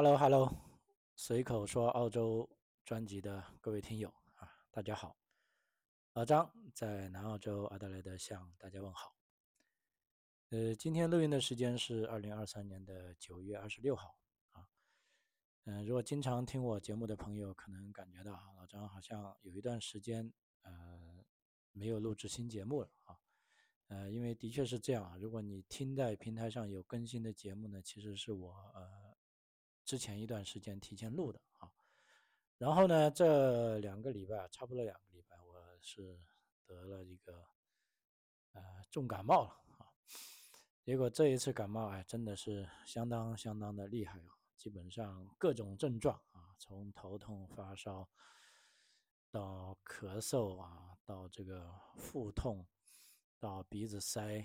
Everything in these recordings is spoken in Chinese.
Hello，Hello，随口说澳洲专辑的各位听友啊，大家好，老张在南澳洲阿德莱德向大家问好。呃，今天录音的时间是二零二三年的九月二十六号啊。嗯，如果经常听我节目的朋友，可能感觉到啊老张好像有一段时间呃没有录制新节目了啊。呃，因为的确是这样啊。如果你听在平台上有更新的节目呢，其实是我呃之前一段时间提前录的啊。然后呢，这两个礼拜，差不多两个礼拜，我是得了一个呃重感冒了啊。结果这一次感冒哎，真的是相当相当的厉害啊，基本上各种症状啊，从头痛、发烧到咳嗽啊，到这个腹痛。到鼻子塞，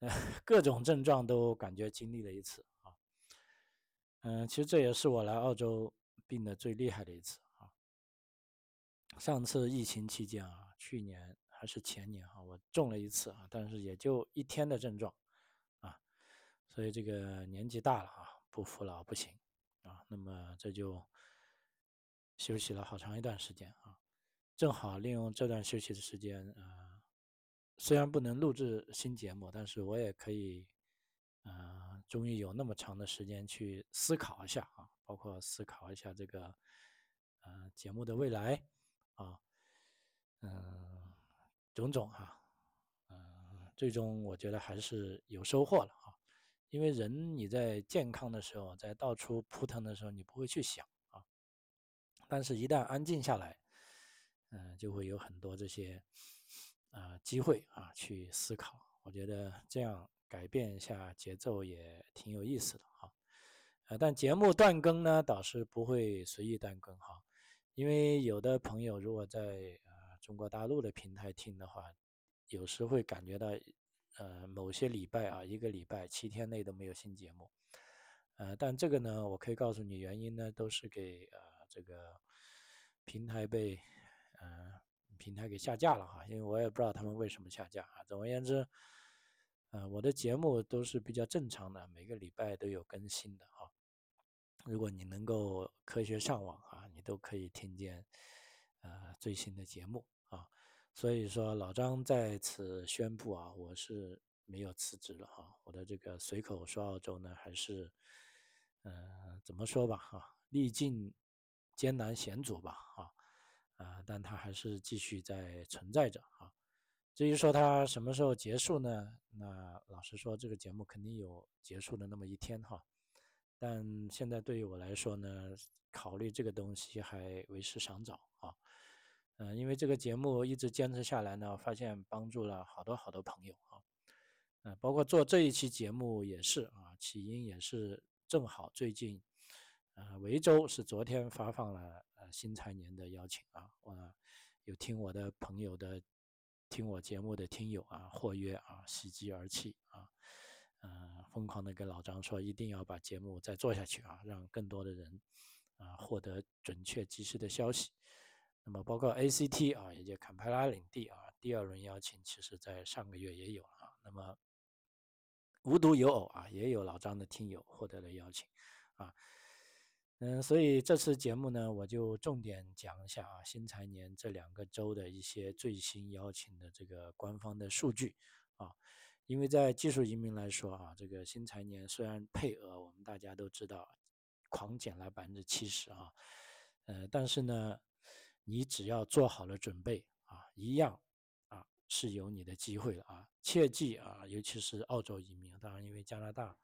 各种症状都感觉经历了一次。嗯，其实这也是我来澳洲病的最厉害的一次啊。上次疫情期间啊，去年还是前年啊，我中了一次啊，但是也就一天的症状啊。所以这个年纪大了啊，不服老不行啊。那么这就休息了好长一段时间啊，正好利用这段休息的时间啊。虽然不能录制新节目，但是我也可以，嗯，终于有那么长的时间去思考一下啊，包括思考一下这个，呃，节目的未来啊，嗯，种种哈，嗯，最终我觉得还是有收获了啊，因为人你在健康的时候，在到处扑腾的时候，你不会去想啊，但是一旦安静下来，嗯，就会有很多这些。啊，机会啊，去思考，我觉得这样改变一下节奏也挺有意思的哈。呃，但节目断更呢，倒是不会随意断更哈，因为有的朋友如果在呃中国大陆的平台听的话，有时会感觉到呃某些礼拜啊，一个礼拜七天内都没有新节目。呃，但这个呢，我可以告诉你原因呢，都是给呃这个平台被嗯。平台给下架了哈，因为我也不知道他们为什么下架啊。总而言之，呃，我的节目都是比较正常的，每个礼拜都有更新的哈。如果你能够科学上网啊，你都可以听见呃最新的节目啊。所以说，老张在此宣布啊，我是没有辞职了哈。我的这个随口说澳洲呢，还是呃怎么说吧哈，历尽艰难险阻吧啊。啊，但它还是继续在存在着啊。至于说它什么时候结束呢？那老实说，这个节目肯定有结束的那么一天哈。但现在对于我来说呢，考虑这个东西还为时尚早啊。嗯，因为这个节目一直坚持下来呢，发现帮助了好多好多朋友啊。嗯，包括做这一期节目也是啊，起因也是正好最近。呃，维州是昨天发放了呃新财年的邀请啊，我有听我的朋友的，听我节目的听友啊，或约啊，喜极而泣啊，呃，疯狂的跟老张说一定要把节目再做下去啊，让更多的人啊获得准确及时的消息。那么包括 ACT 啊，也就坎培拉领地啊，第二轮邀请其实在上个月也有啊。那么无独有偶啊，也有老张的听友获得了邀请啊。嗯，所以这次节目呢，我就重点讲一下啊，新财年这两个州的一些最新邀请的这个官方的数据啊。因为在技术移民来说啊，这个新财年虽然配额我们大家都知道狂减了百分之七十啊，呃，但是呢，你只要做好了准备啊，一样啊是有你的机会的啊。切记啊，尤其是澳洲移民，当然因为加拿大。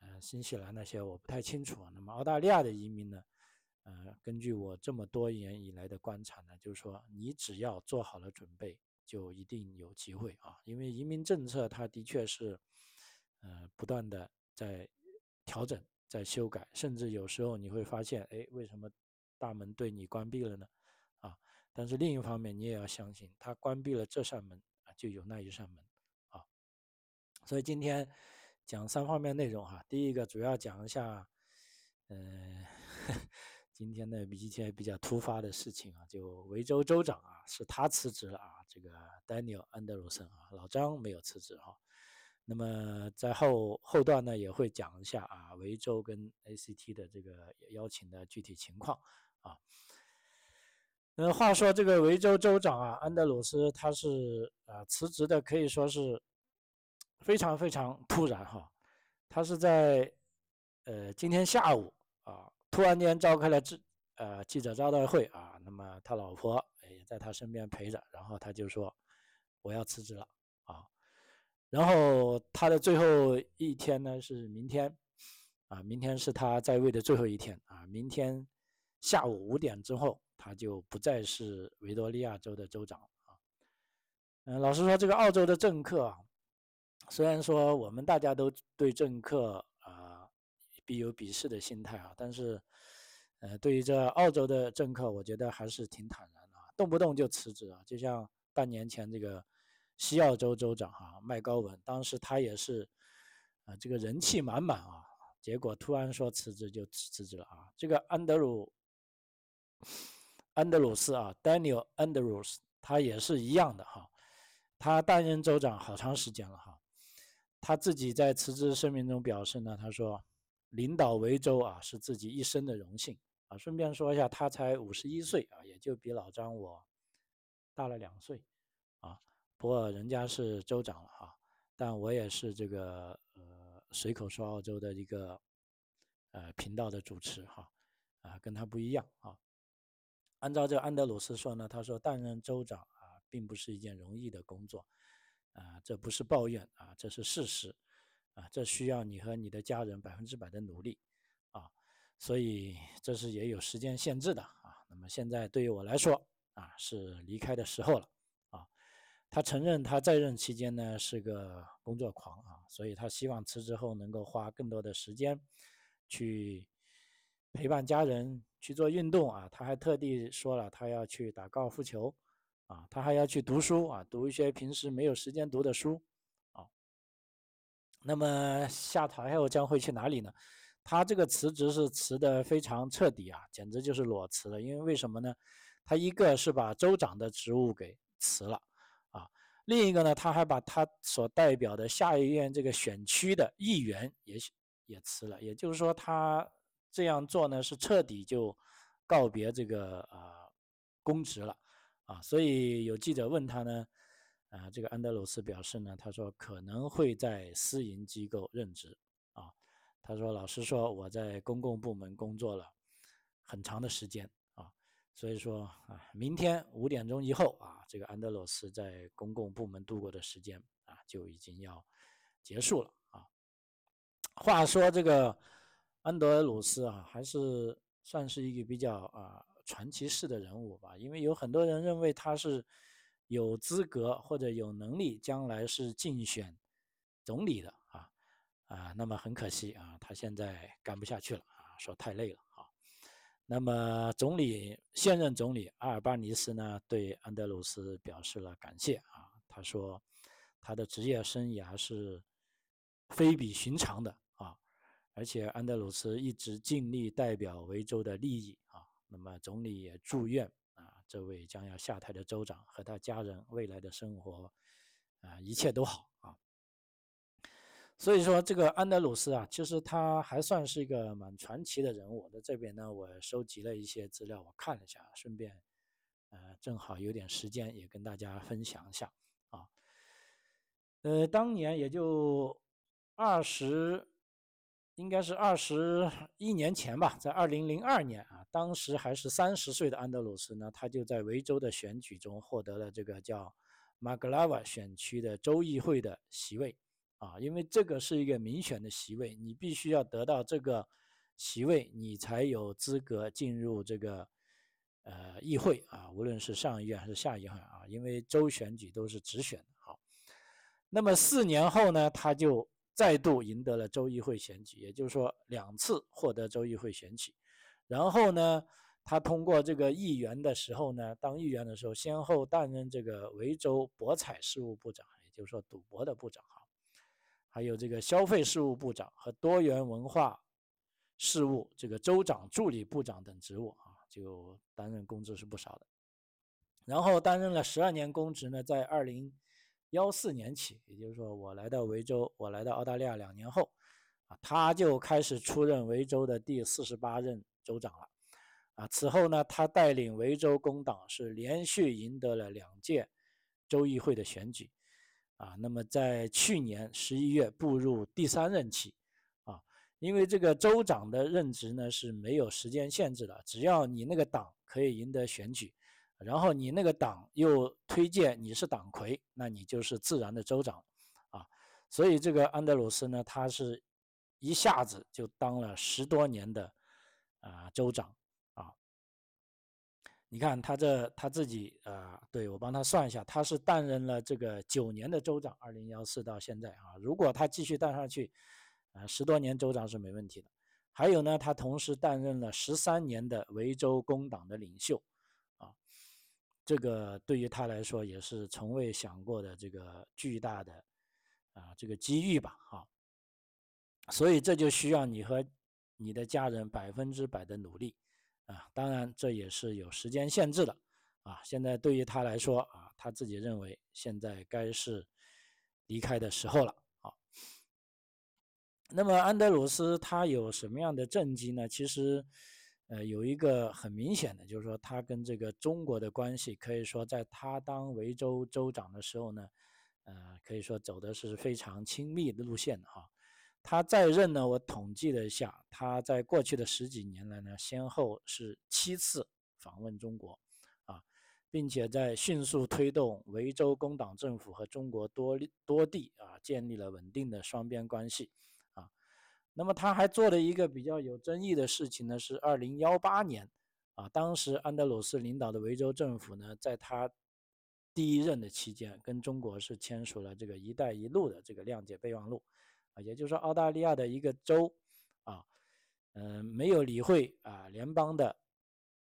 呃，新西兰那些我不太清楚。那么澳大利亚的移民呢？呃，根据我这么多年以来的观察呢，就是说你只要做好了准备，就一定有机会啊。因为移民政策它的确是，呃，不断的在调整、在修改，甚至有时候你会发现，哎，为什么大门对你关闭了呢？啊，但是另一方面你也要相信，它关闭了这扇门啊，就有那一扇门啊。所以今天。讲三方面内容哈，第一个主要讲一下，嗯，今天的一些比较突发的事情啊，就维州州长啊，是他辞职了啊，这个 Daniel 安德鲁森啊，老张没有辞职哈。那么在后后段呢，也会讲一下啊，维州跟 ACT 的这个邀请的具体情况啊。那，话说这个维州州长啊，安德鲁斯他是啊辞职的，可以说是非常非常突然哈。他是在呃今天下午啊，突然间召开了记呃记者招待会啊，那么他老婆也在他身边陪着，然后他就说我要辞职了啊。然后他的最后一天呢是明天啊，明天是他在位的最后一天啊，明天下午五点之后。他就不再是维多利亚州的州长啊。嗯，老实说，这个澳洲的政客啊，虽然说我们大家都对政客啊，必有鄙视的心态啊，但是，呃，对于这澳洲的政客，我觉得还是挺坦然的啊，动不动就辞职啊。就像半年前这个西澳洲州长哈麦高文，当时他也是啊，这个人气满满啊，结果突然说辞职就辞职了啊。这个安德鲁。安德鲁斯啊，Daniel Andrews，他也是一样的哈，他担任州长好长时间了哈，他自己在辞职声明中表示呢，他说，领导维州啊是自己一生的荣幸啊。顺便说一下，他才五十一岁啊，也就比老张我大了两岁啊。不过人家是州长了哈，但我也是这个呃随口说澳洲的一个呃频道的主持哈，啊跟他不一样啊。按照这个安德鲁斯说呢，他说担任州长啊，并不是一件容易的工作，啊，这不是抱怨啊，这是事实，啊，这需要你和你的家人百分之百的努力，啊，所以这是也有时间限制的啊。那么现在对于我来说啊，是离开的时候了，啊，他承认他在任期间呢是个工作狂啊，所以他希望辞职后能够花更多的时间去陪伴家人。去做运动啊，他还特地说了，他要去打高尔夫球，啊，他还要去读书啊，读一些平时没有时间读的书，啊。那么下台后将会去哪里呢？他这个辞职是辞的非常彻底啊，简直就是裸辞了。因为为什么呢？他一个是把州长的职务给辞了，啊，另一个呢，他还把他所代表的下议院这个选区的议员也也辞了，也就是说他。这样做呢，是彻底就告别这个啊公职了啊，所以有记者问他呢，啊，这个安德鲁斯表示呢，他说可能会在私营机构任职啊，他说老实说，我在公共部门工作了很长的时间啊，所以说啊，明天五点钟以后啊，这个安德鲁斯在公共部门度过的时间啊就已经要结束了啊。话说这个。安德鲁斯啊，还是算是一个比较啊传奇式的人物吧，因为有很多人认为他是有资格或者有能力将来是竞选总理的啊啊，那么很可惜啊，他现在干不下去了啊，说太累了啊。那么总理现任总理阿尔巴尼斯呢，对安德鲁斯表示了感谢啊，他说他的职业生涯是非比寻常的啊。而且安德鲁斯一直尽力代表维州的利益，那么总理也祝愿啊这位将要下台的州长和他家人未来的生活啊一切都好啊。所以说这个安德鲁斯啊，其实他还算是一个蛮传奇的人物。在这边呢，我收集了一些资料，我看了一下，顺便呃正好有点时间也跟大家分享一下啊。呃，当年也就二十。应该是二十一年前吧，在二零零二年啊，当时还是三十岁的安德鲁斯呢，他就在维州的选举中获得了这个叫马格拉瓦选区的州议会的席位啊，因为这个是一个民选的席位，你必须要得到这个席位，你才有资格进入这个呃议会啊，无论是上议院还是下议院啊，因为州选举都是直选的。好，那么四年后呢，他就。再度赢得了州议会选举，也就是说两次获得州议会选举。然后呢，他通过这个议员的时候呢，当议员的时候，先后担任这个维州博彩事务部长，也就是说赌博的部长哈，还有这个消费事务部长和多元文化事务这个州长助理部长等职务啊，就担任公职是不少的。然后担任了十二年公职呢，在二零幺四年起，也就是说我来到维州，我来到澳大利亚两年后，啊，他就开始出任维州的第四十八任州长了。啊，此后呢，他带领维州工党是连续赢得了两届州议会的选举，啊，那么在去年十一月步入第三任期，啊，因为这个州长的任职呢是没有时间限制的，只要你那个党可以赢得选举，然后你那个党又推荐你是党魁，那你就是自然的州长，啊，所以这个安德鲁斯呢，他是一下子就当了十多年的啊州长。啊你看他这他自己啊，对我帮他算一下，他是担任了这个九年的州长，二零幺四到现在啊，如果他继续当上去，啊，十多年州长是没问题的。还有呢，他同时担任了十三年的维州工党的领袖，这个对于他来说也是从未想过的这个巨大的啊这个机遇吧，哈。所以这就需要你和你的家人百分之百的努力。啊，当然这也是有时间限制的，啊，现在对于他来说啊，他自己认为现在该是离开的时候了，啊。那么安德鲁斯他有什么样的政绩呢？其实，呃，有一个很明显的，就是说他跟这个中国的关系，可以说在他当维州州长的时候呢，呃，可以说走的是非常亲密的路线，哈。他在任呢，我统计了一下，他在过去的十几年来呢，先后是七次访问中国，啊，并且在迅速推动维州工党政府和中国多多地啊建立了稳定的双边关系，那么他还做了一个比较有争议的事情呢，是二零幺八年，啊，当时安德鲁斯领导的维州政府呢，在他第一任的期间，跟中国是签署了这个“一带一路”的这个谅解备忘录。啊也就是说，澳大利亚的一个州，啊，嗯，没有理会啊联邦的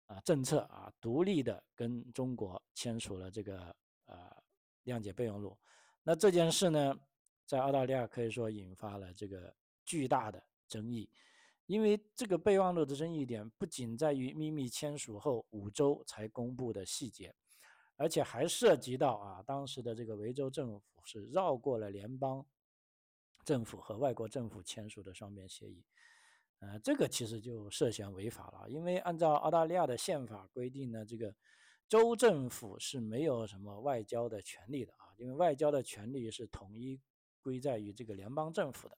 啊政策啊，独立的跟中国签署了这个呃谅解备忘录。那这件事呢，在澳大利亚可以说引发了这个巨大的争议，因为这个备忘录的争议点不仅在于秘密签署后五周才公布的细节，而且还涉及到啊当时的这个维州政府是绕过了联邦。政府和外国政府签署的双边协议，呃，这个其实就涉嫌违法了，因为按照澳大利亚的宪法规定呢，这个州政府是没有什么外交的权利的啊，因为外交的权利是统一归在于这个联邦政府的，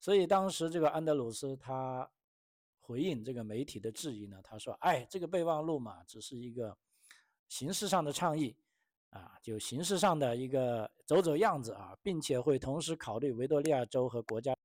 所以当时这个安德鲁斯他回应这个媒体的质疑呢，他说：“哎，这个备忘录嘛，只是一个形式上的倡议。”啊，就形式上的一个走走样子啊，并且会同时考虑维多利亚州和国家。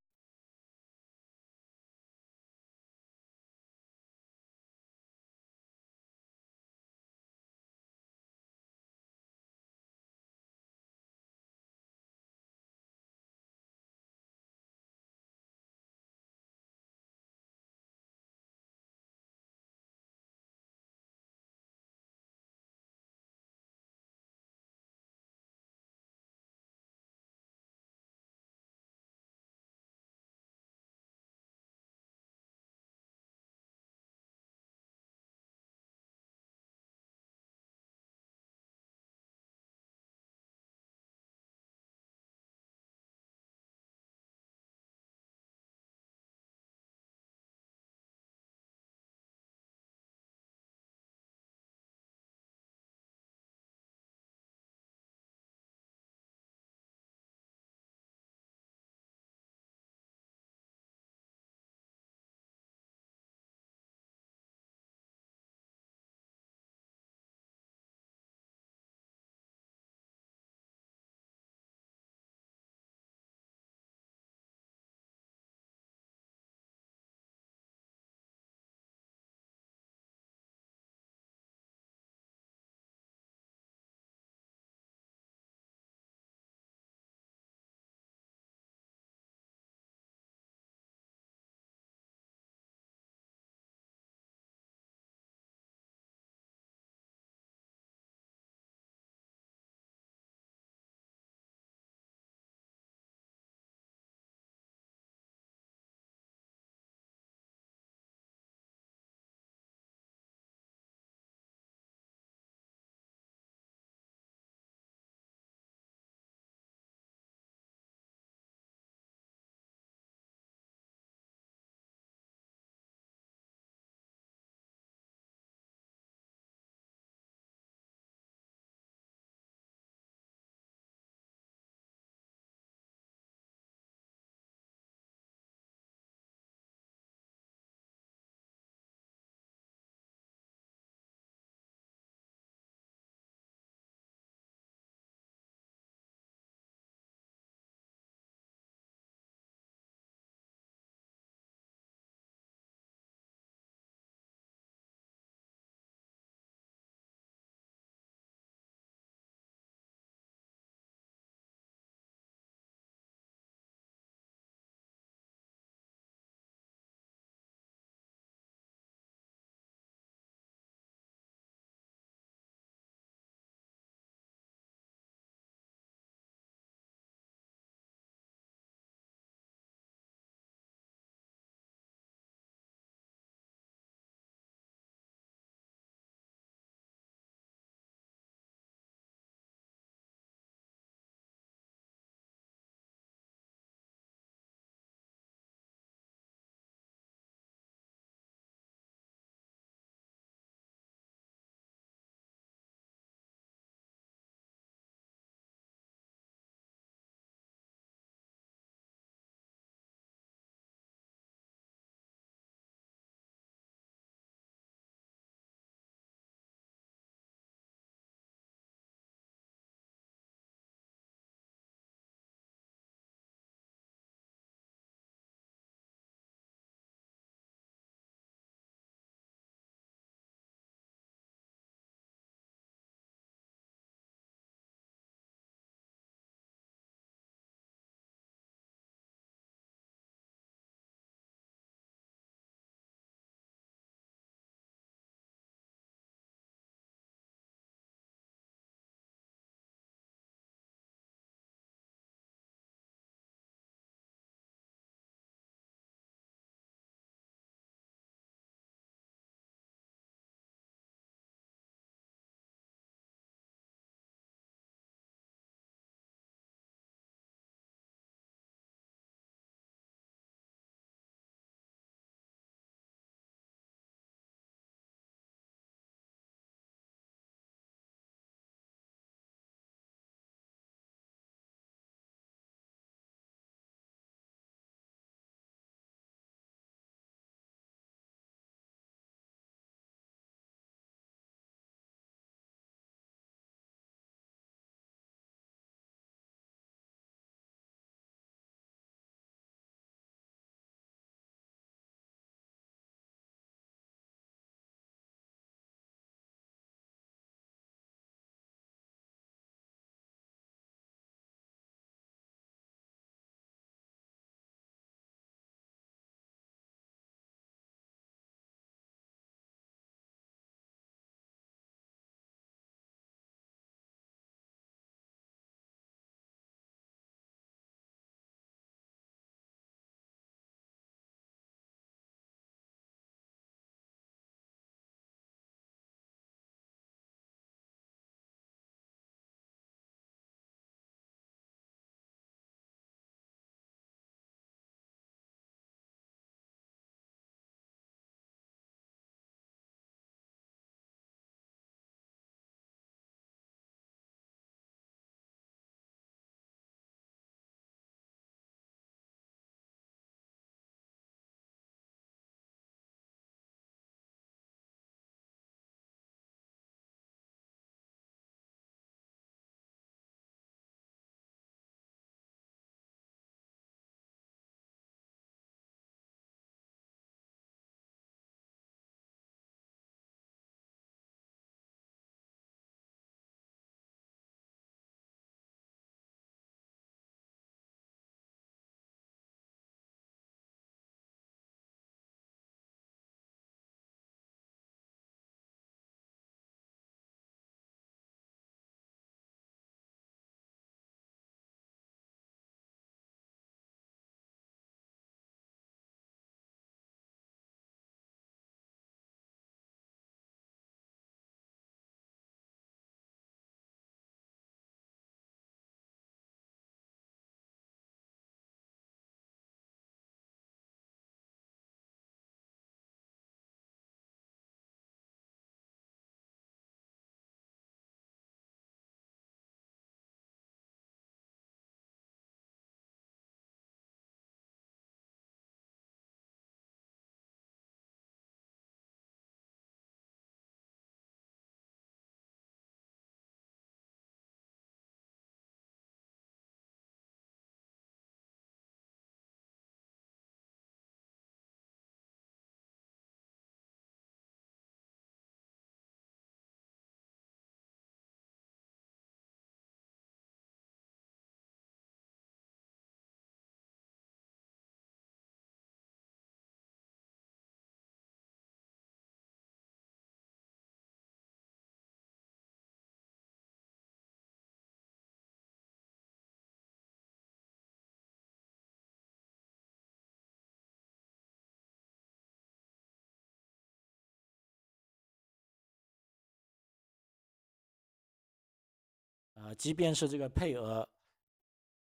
即便是这个配额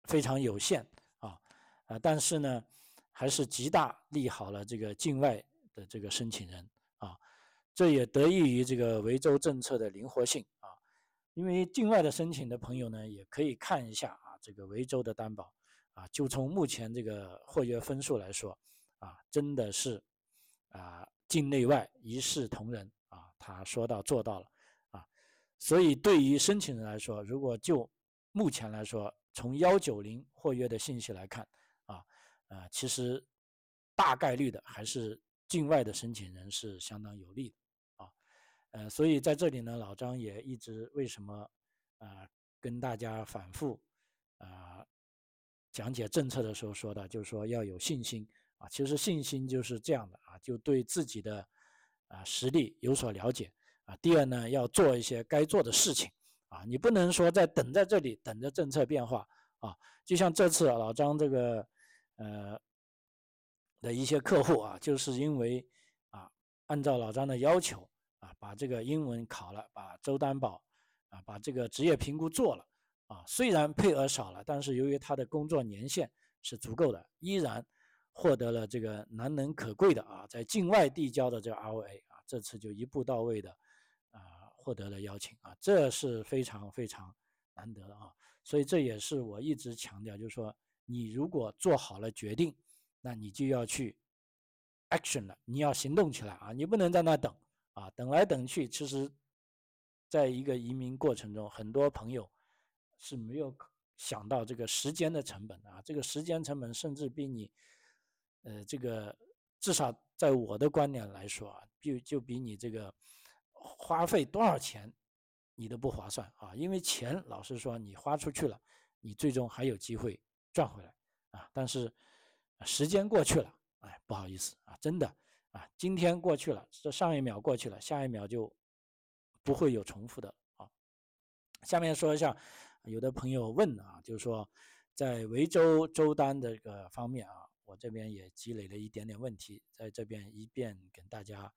非常有限啊，啊，但是呢，还是极大利好了这个境外的这个申请人啊，这也得益于这个维州政策的灵活性啊，因为境外的申请的朋友呢，也可以看一下啊，这个维州的担保啊，就从目前这个获约分数来说啊，真的是啊，境内外一视同仁啊，他说到做到了。所以，对于申请人来说，如果就目前来说，从幺九零获约的信息来看，啊，呃，其实大概率的还是境外的申请人是相当有利的，啊，呃，所以在这里呢，老张也一直为什么啊跟大家反复啊讲解政策的时候说的，就是说要有信心啊，其实信心就是这样的啊，就对自己的啊实力有所了解。啊，第二呢，要做一些该做的事情，啊，你不能说在等在这里等着政策变化，啊，就像这次老张这个，呃，的一些客户啊，就是因为啊，按照老张的要求啊，把这个英文考了，把州担保啊，把这个职业评估做了，啊，虽然配额少了，但是由于他的工作年限是足够的，依然获得了这个难能可贵的啊，在境外递交的这个 ROA 啊，这次就一步到位的。获得了邀请啊，这是非常非常难得的啊，所以这也是我一直强调，就是说你如果做好了决定，那你就要去 action 了，你要行动起来啊，你不能在那等啊，等来等去，其实在一个移民过程中，很多朋友是没有想到这个时间的成本啊，这个时间成本甚至比你，呃，这个至少在我的观点来说啊，就就比你这个。花费多少钱，你都不划算啊！因为钱，老实说，你花出去了，你最终还有机会赚回来啊。但是时间过去了，哎，不好意思啊，真的啊，今天过去了，这上一秒过去了，下一秒就不会有重复的啊。下面说一下，有的朋友问啊，就是说在维州州单的这个方面啊，我这边也积累了一点点问题，在这边一遍跟大家。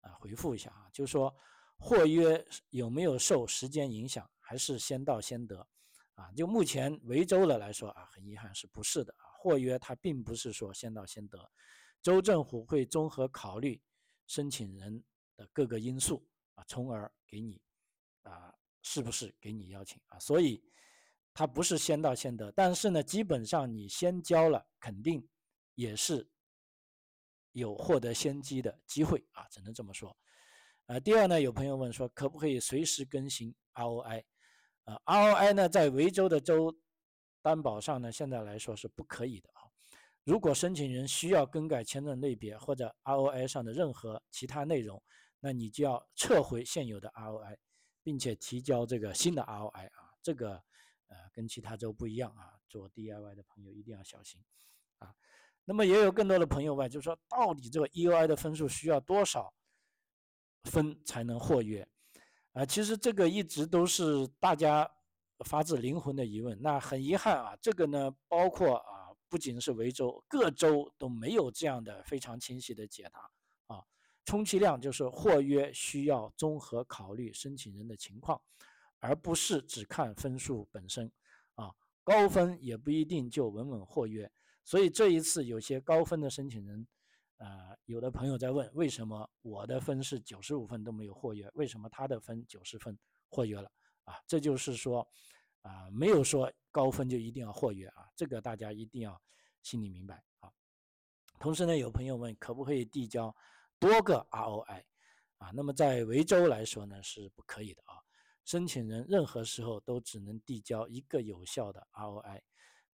啊，回复一下啊，就是说，获约有没有受时间影响，还是先到先得？啊，就目前维州的来说啊，很遗憾是不是的啊？获约它并不是说先到先得，州政府会综合考虑申请人的各个因素啊，从而给你啊，是不是给你邀请啊？所以它不是先到先得，但是呢，基本上你先交了，肯定也是。有获得先机的机会啊，只能这么说。呃，第二呢，有朋友问说，可不可以随时更新 ROI？啊，ROI 呢，在维州的州担保上呢，现在来说是不可以的啊。如果申请人需要更改签证类别或者 ROI 上的任何其他内容，那你就要撤回现有的 ROI，并且提交这个新的 ROI 啊。这个呃，跟其他州不一样啊，做 DIY 的朋友一定要小心啊。那么也有更多的朋友问，就是说，到底这个 EUI 的分数需要多少分才能获约？啊，其实这个一直都是大家发自灵魂的疑问。那很遗憾啊，这个呢，包括啊，不仅是维州，各州都没有这样的非常清晰的解答啊。充其量就是获约需要综合考虑申请人的情况，而不是只看分数本身啊。高分也不一定就稳稳获约。所以这一次有些高分的申请人，啊，有的朋友在问，为什么我的分是九十五分都没有获约，为什么他的分九十分获约了？啊，这就是说，啊，没有说高分就一定要获约啊，这个大家一定要心里明白啊。同时呢，有朋友问，可不可以递交多个 ROI？啊，那么在维州来说呢，是不可以的啊，申请人任何时候都只能递交一个有效的 ROI。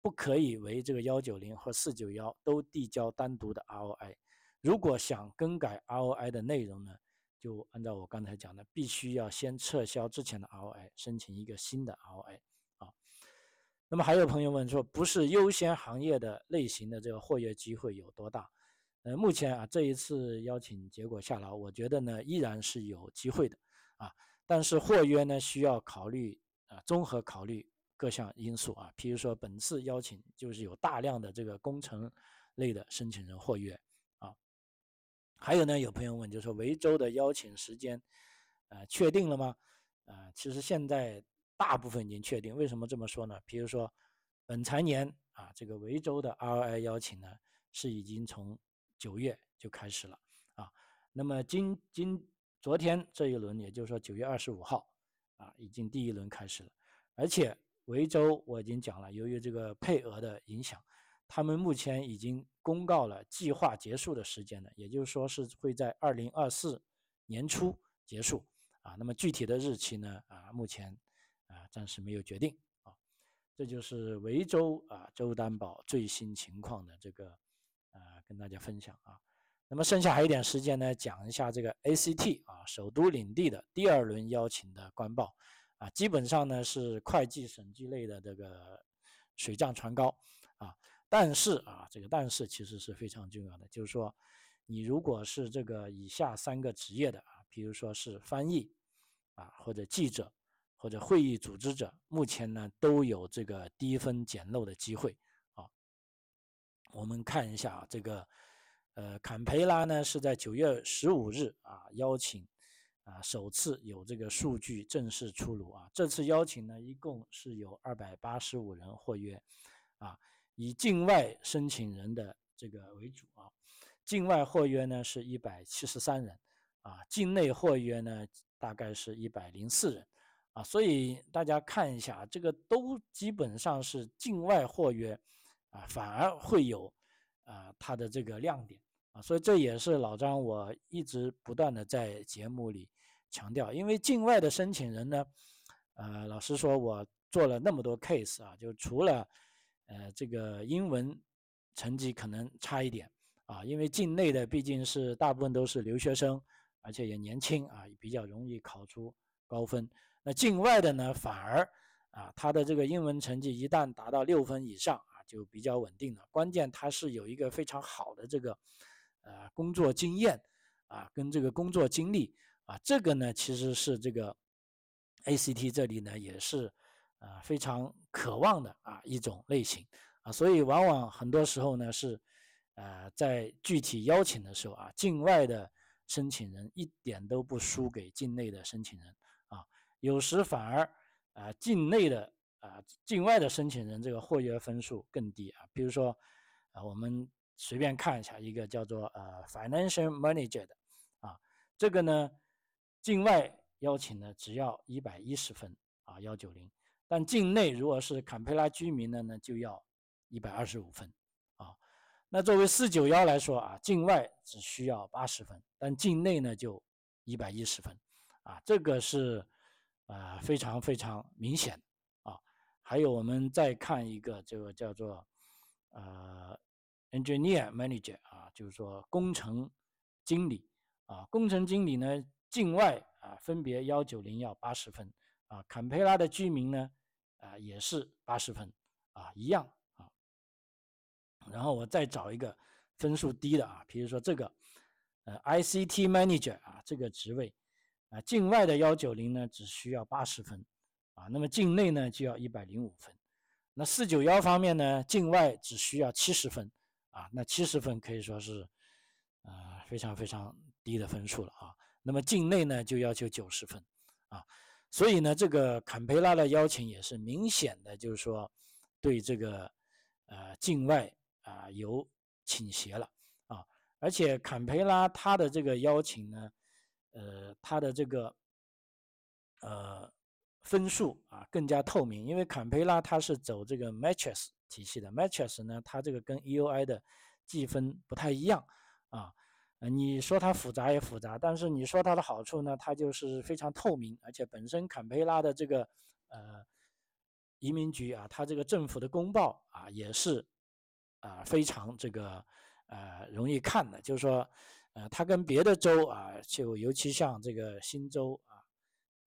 不可以为这个幺九零和四九幺都递交单独的 ROI。如果想更改 ROI 的内容呢，就按照我刚才讲的，必须要先撤销之前的 ROI，申请一个新的 ROI 啊。那么还有朋友问说，不是优先行业的类型的这个获约机会有多大？呃，目前啊这一次邀请结果下来，我觉得呢依然是有机会的啊。但是获约呢需要考虑啊，综合考虑。各项因素啊，譬如说本次邀请就是有大量的这个工程类的申请人获约啊，还有呢，有朋友问，就是说维州的邀请时间，呃，确定了吗？呃，其实现在大部分已经确定。为什么这么说呢？比如说本财年啊，这个维州的 ROI 邀请呢是已经从九月就开始了啊。那么今今昨天这一轮，也就是说九月二十五号啊，已经第一轮开始了。而且维州我已经讲了，由于这个配额的影响，他们目前已经公告了计划结束的时间了，也就是说是会在二零二四年初结束。啊，那么具体的日期呢？啊，目前啊暂时没有决定啊。这就是维州啊州担保最新情况的这个啊跟大家分享啊。那么剩下还有一点时间呢，讲一下这个 ACT 啊首都领地的第二轮邀请的官报啊，基本上呢是会计审计类的这个水涨船高啊。但是啊，这个但是其实是非常重要的，就是说你如果是这个以下三个职业的啊。比如说是翻译啊，或者记者，或者会议组织者，目前呢都有这个低分捡漏的机会啊。我们看一下啊这个，呃，坎培拉呢是在九月十五日啊邀请啊首次有这个数据正式出炉啊。这次邀请呢一共是有二百八十五人获约啊，以境外申请人的这个为主啊，境外获约呢是一百七十三人。啊，境内货约呢大概是一百零四人，啊，所以大家看一下，这个都基本上是境外货约，啊，反而会有啊它的这个亮点，啊，所以这也是老张我一直不断的在节目里强调，因为境外的申请人呢，呃，老实说，我做了那么多 case 啊，就除了呃这个英文成绩可能差一点，啊，因为境内的毕竟是大部分都是留学生。而且也年轻啊，比较容易考出高分。那境外的呢，反而啊，他的这个英文成绩一旦达到六分以上啊，就比较稳定了。关键他是有一个非常好的这个啊工作经验啊，跟这个工作经历啊，这个呢其实是这个 ACT 这里呢也是啊非常渴望的啊一种类型啊，所以往往很多时候呢是呃在具体邀请的时候啊，境外的。申请人一点都不输给境内的申请人啊，有时反而啊，境内的啊，境外的申请人这个获约分数更低啊。比如说啊，我们随便看一下一个叫做呃 financial manager 的啊，这个呢，境外邀请呢只要一百一十分啊，幺九零，但境内如果是坎培拉居民的呢，就要一百二十五分。啊那作为四九幺来说啊，境外只需要八十分，但境内呢就一百一十分，啊，这个是啊非常非常明显啊。还有我们再看一个这个叫做呃 engineer manager 啊，就是说工程经理。啊，工程经理呢境外啊分别幺九零要八十分。啊，坎培拉的居民呢啊也是八十分。啊一样。啊。然后我再找一个分数低的啊，比如说这个，呃，ICT Manager 啊，这个职位，啊，境外的幺九零呢只需要八十分，啊，那么境内呢就要一百零五分。那四九幺方面呢，境外只需要七十分，啊，那七十分可以说是，呃，非常非常低的分数了啊。那么境内呢就要求九十分，啊，所以呢这个坎培拉的邀请也是明显的，就是说对这个呃境外。啊，有倾斜了啊，而且坎培拉他的这个邀请呢，呃，他的这个呃分数啊更加透明，因为坎培拉他是走这个 matches 体系的，Matrix 呢，它这个跟 EUI 的计分不太一样啊，呃，你说它复杂也复杂，但是你说它的好处呢，它就是非常透明，而且本身坎培拉的这个呃移民局啊，它这个政府的公报啊也是。啊，非常这个呃容易看的，就是说，呃，它跟别的州啊，就尤其像这个新州啊，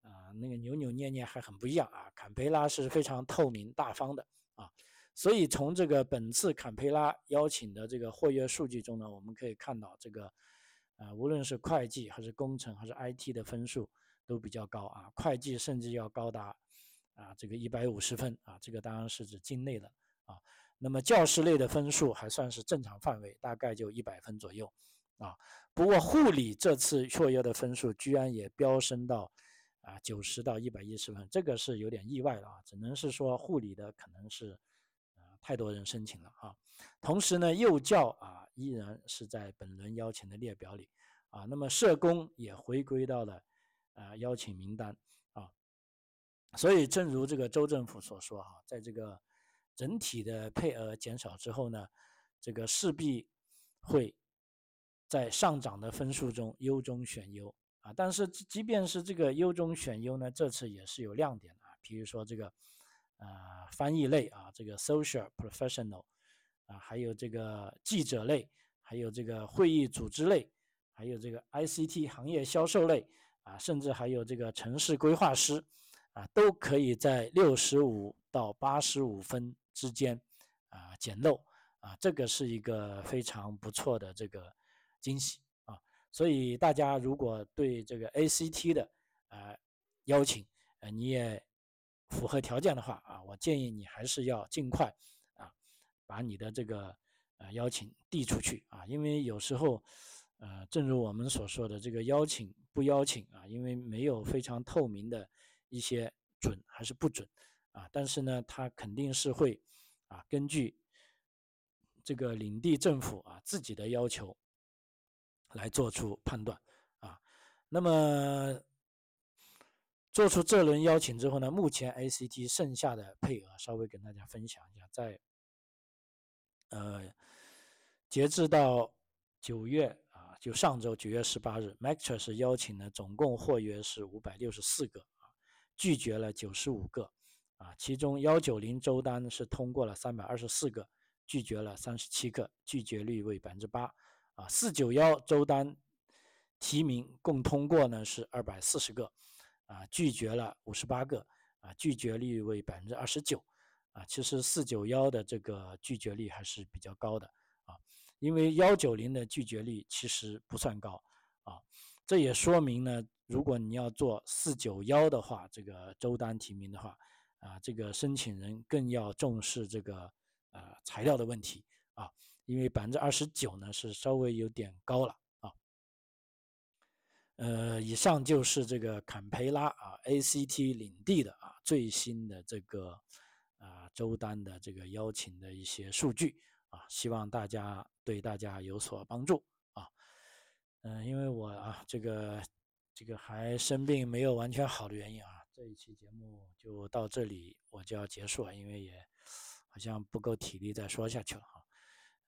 啊那个扭扭捏捏还很不一样啊。坎培拉是非常透明大方的啊，所以从这个本次坎培拉邀请的这个活跃数据中呢，我们可以看到这个，呃，无论是会计还是工程还是 IT 的分数都比较高啊，会计甚至要高达啊这个一百五十分啊，这个当然是指境内的啊。那么教师类的分数还算是正常范围，大概就一百分左右，啊，不过护理这次获约的分数居然也飙升到啊九十到一百一十分，这个是有点意外了啊，只能是说护理的可能是太多人申请了啊。同时呢，幼教啊依然是在本轮邀请的列表里啊，那么社工也回归到了啊邀请名单啊。所以，正如这个州政府所说哈，在这个整体的配额减少之后呢，这个势必会在上涨的分数中优中选优啊。但是，即便是这个优中选优呢，这次也是有亮点的啊，比如说这个啊翻译类啊，这个 social professional 啊，还有这个记者类，还有这个会议组织类，还有这个 ICT 行业销售类啊，甚至还有这个城市规划师。啊，都可以在六十五到八十五分之间啊捡漏啊，这个是一个非常不错的这个惊喜啊。所以大家如果对这个 ACT 的呃邀请呃你也符合条件的话啊，我建议你还是要尽快啊把你的这个呃邀请递出去啊，因为有时候呃正如我们所说的这个邀请不邀请啊，因为没有非常透明的。一些准还是不准啊？但是呢，他肯定是会啊，根据这个领地政府啊自己的要求来做出判断啊。那么做出这轮邀请之后呢，目前 ACT 剩下的配额稍微跟大家分享一下，在呃截至到九月啊，就上周九月十八日 m a c t r 是邀请的总共获约是五百六十四个啊。拒绝了九十五个，啊，其中幺九零周单是通过了三百二十四个，拒绝了三十七个，拒绝率为百分之八，啊，四九幺周单提名共通过呢是二百四十个，啊，拒绝了五十八个，啊，拒绝率为百分之二十九，啊，其实四九幺的这个拒绝率还是比较高的，啊，因为幺九零的拒绝率其实不算高，啊，这也说明呢。如果你要做四九幺的话，这个周单提名的话，啊，这个申请人更要重视这个呃材料的问题啊，因为百分之二十九呢是稍微有点高了。呃，以上就是这个坎培拉啊 ACT 领地的啊最新的这个啊周单的这个邀请的一些数据啊，希望大家对大家有所帮助啊。嗯，因为我啊这个。这个还生病没有完全好的原因啊，这一期节目就到这里，我就要结束了，因为也好像不够体力再说下去了哈。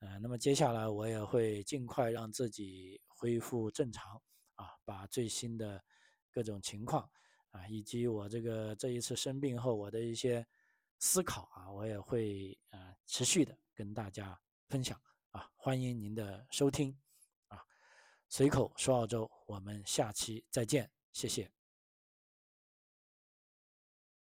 呃，那么接下来我也会尽快让自己恢复正常啊，把最新的各种情况啊，以及我这个这一次生病后我的一些思考啊，我也会啊持续的跟大家分享啊，欢迎您的收听啊。随口说澳洲，我们下期再见，谢谢。